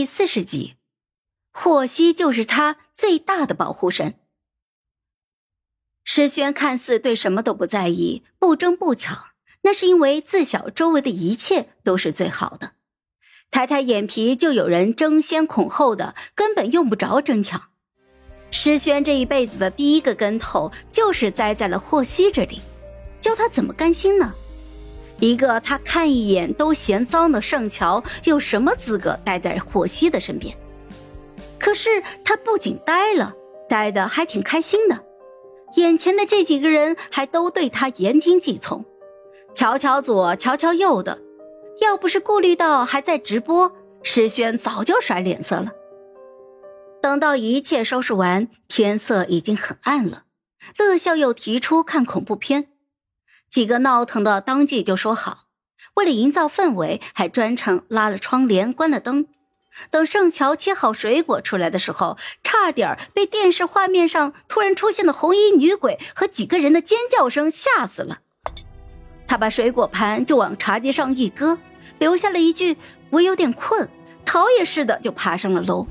第四十集，霍希就是他最大的保护神。诗轩看似对什么都不在意，不争不抢，那是因为自小周围的一切都是最好的。抬抬眼皮就有人争先恐后的，根本用不着争抢。诗轩这一辈子的第一个跟头就是栽在了霍希这里，叫他怎么甘心呢？一个他看一眼都嫌脏的圣乔，有什么资格待在霍希的身边？可是他不仅待了，待的还挺开心的。眼前的这几个人还都对他言听计从，瞧瞧左，瞧瞧右的。要不是顾虑到还在直播，石轩早就甩脸色了。等到一切收拾完，天色已经很暗了。乐笑又提出看恐怖片。几个闹腾的当即就说好，为了营造氛围，还专程拉了窗帘、关了灯。等盛乔切好水果出来的时候，差点被电视画面上突然出现的红衣女鬼和几个人的尖叫声吓死了。他把水果盘就往茶几上一搁，留下了一句：“我有点困。”逃也似的就爬上了楼。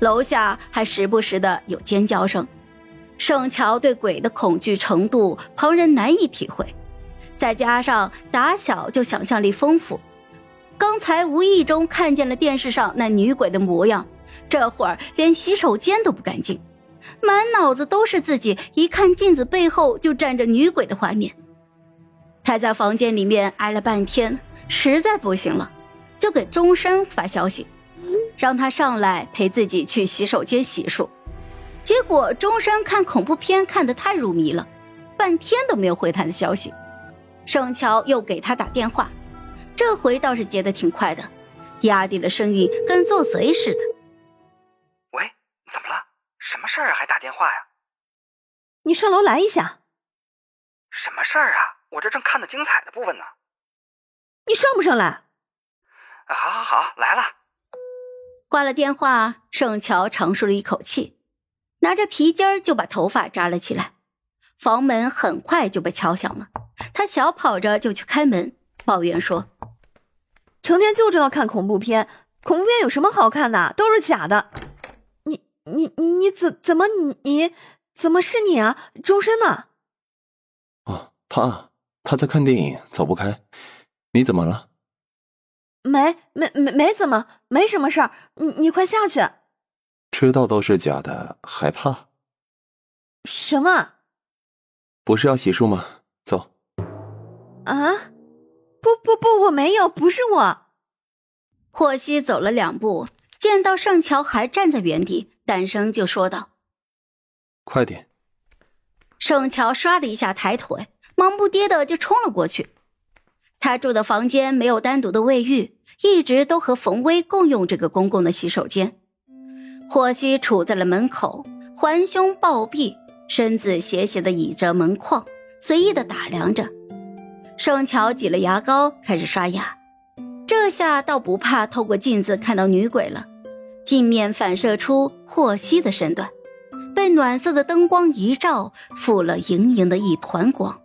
楼下还时不时的有尖叫声。盛乔对鬼的恐惧程度，旁人难以体会。再加上打小就想象力丰富，刚才无意中看见了电视上那女鬼的模样，这会儿连洗手间都不敢进，满脑子都是自己一看镜子背后就站着女鬼的画面。他在房间里面挨了半天，实在不行了，就给钟山发消息，让他上来陪自己去洗手间洗漱。结果钟山看恐怖片看得太入迷了，半天都没有回他的消息。盛乔又给他打电话，这回倒是接得挺快的，压低了声音，跟做贼似的。喂，怎么了？什么事儿啊？还打电话呀？你上楼来一下。什么事儿啊？我这正看的精彩的部分呢。你上不上来？好，好，好，来了。挂了电话，盛乔长舒了一口气。拿着皮筋儿就把头发扎了起来，房门很快就被敲响了。他小跑着就去开门，抱怨说：“成天就知道看恐怖片，恐怖片有什么好看的？都是假的。你你你你怎怎么你你怎么是你啊？终身呢？哦，他他在看电影，走不开。你怎么了？没没没没怎么，没什么事儿。你你快下去。”知道都是假的，害怕？什么？不是要洗漱吗？走。啊！不不不，我没有，不是我。霍希走了两步，见到盛乔还站在原地，诞生就说道：“快点。”盛乔唰的一下抬腿，忙不迭的就冲了过去。他住的房间没有单独的卫浴，一直都和冯威共用这个公共的洗手间。霍希杵在了门口，环胸抱臂，身子斜斜的倚着门框，随意的打量着。盛乔挤了牙膏，开始刷牙。这下倒不怕透过镜子看到女鬼了，镜面反射出霍希的身段，被暖色的灯光一照，附了莹莹的一团光。